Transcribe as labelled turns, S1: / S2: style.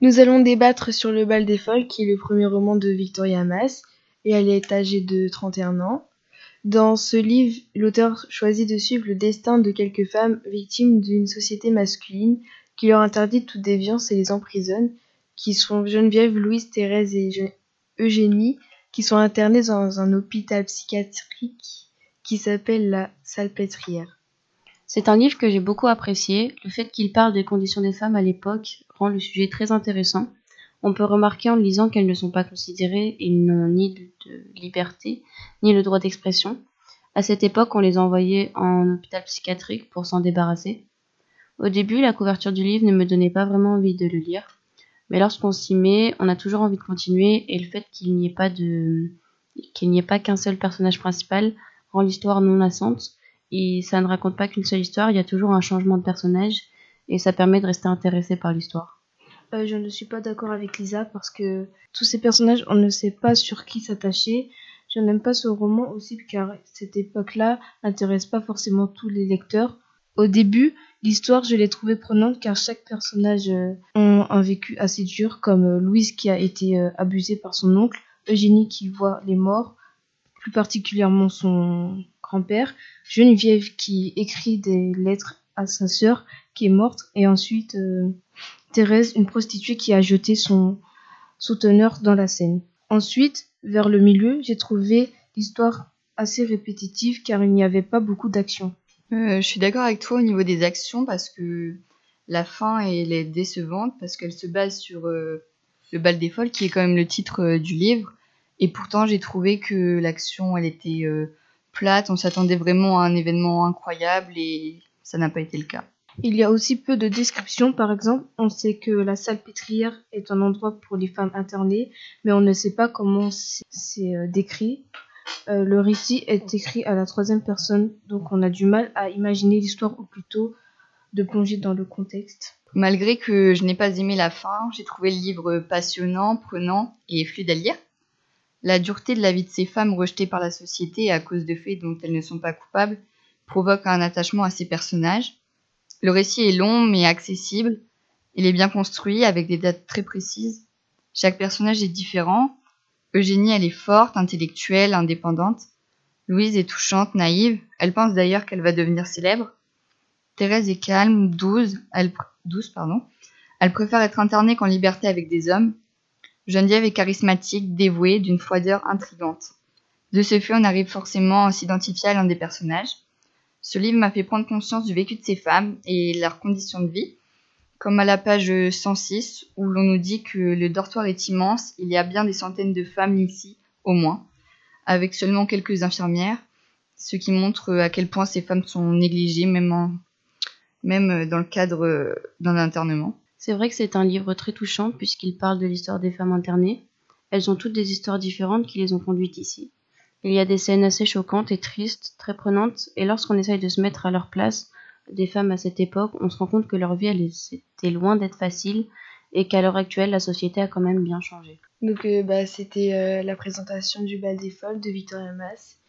S1: Nous allons débattre sur Le Bal des Folles, qui est le premier roman de Victoria Mass, et elle est âgée de 31 ans. Dans ce livre, l'auteur choisit de suivre le destin de quelques femmes victimes d'une société masculine qui leur interdit toute déviance et les emprisonne, qui sont Geneviève, Louise, Thérèse et Eugénie, qui sont internées dans un hôpital psychiatrique qui s'appelle la Salpêtrière.
S2: C'est un livre que j'ai beaucoup apprécié. Le fait qu'il parle des conditions des femmes à l'époque le sujet très intéressant. On peut remarquer en lisant qu'elles ne sont pas considérées et n'ont ni de liberté ni le droit d'expression. À cette époque, on les envoyait en hôpital psychiatrique pour s'en débarrasser. Au début, la couverture du livre ne me donnait pas vraiment envie de le lire, mais lorsqu'on s'y met, on a toujours envie de continuer et le fait qu'il n'y ait pas de qu'il n'y ait pas qu'un seul personnage principal rend l'histoire non lassante et ça ne raconte pas qu'une seule histoire, il y a toujours un changement de personnage et ça permet de rester intéressé par l'histoire.
S1: Euh, je ne suis pas d'accord avec Lisa parce que tous ces personnages, on ne sait pas sur qui s'attacher. Je n'aime pas ce roman aussi car cette époque-là n'intéresse pas forcément tous les lecteurs. Au début, l'histoire, je l'ai trouvée prenante car chaque personnage euh, a un vécu assez dur, comme euh, Louise qui a été abusée par son oncle, Eugénie qui voit les morts, plus particulièrement son grand-père, Geneviève qui écrit des lettres à sa sœur qui est morte, et ensuite euh, Thérèse, une prostituée qui a jeté son souteneur dans la Seine. Ensuite, vers le milieu, j'ai trouvé l'histoire assez répétitive car il n'y avait pas beaucoup d'action.
S3: Euh, je suis d'accord avec toi au niveau des actions parce que la fin elle est décevante parce qu'elle se base sur euh, le bal des folles qui est quand même le titre du livre et pourtant j'ai trouvé que l'action elle était plate, on s'attendait vraiment à un événement incroyable et ça n'a pas été le cas.
S1: Il y a aussi peu de descriptions, par exemple, on sait que la salle pétrière est un endroit pour les femmes internées, mais on ne sait pas comment c'est euh, décrit. Euh, le récit est écrit à la troisième personne, donc on a du mal à imaginer l'histoire ou plutôt de plonger dans le contexte.
S3: Malgré que je n'ai pas aimé la fin, j'ai trouvé le livre passionnant, prenant et fluide à lire. La dureté de la vie de ces femmes rejetées par la société à cause de faits dont elles ne sont pas coupables provoque un attachement à ces personnages. Le récit est long mais accessible. Il est bien construit avec des dates très précises. Chaque personnage est différent. Eugénie, elle est forte, intellectuelle, indépendante. Louise est touchante, naïve. Elle pense d'ailleurs qu'elle va devenir célèbre. Thérèse est calme, douce. Elle, elle préfère être internée qu'en liberté avec des hommes. Geneviève est charismatique, dévouée, d'une froideur intrigante. De ce fait, on arrive forcément à s'identifier à l'un des personnages. Ce livre m'a fait prendre conscience du vécu de ces femmes et leurs conditions de vie, comme à la page 106 où l'on nous dit que le dortoir est immense, il y a bien des centaines de femmes ici, au moins, avec seulement quelques infirmières, ce qui montre à quel point ces femmes sont négligées, même, même dans le cadre d'un internement.
S2: C'est vrai que c'est un livre très touchant puisqu'il parle de l'histoire des femmes internées. Elles ont toutes des histoires différentes qui les ont conduites ici. Il y a des scènes assez choquantes et tristes, très prenantes, et lorsqu'on essaye de se mettre à leur place, des femmes à cette époque, on se rend compte que leur vie était loin d'être facile et qu'à l'heure actuelle la société a quand même bien changé.
S1: Donc euh, bah, c'était euh, la présentation du bal des folles de Victoria Mass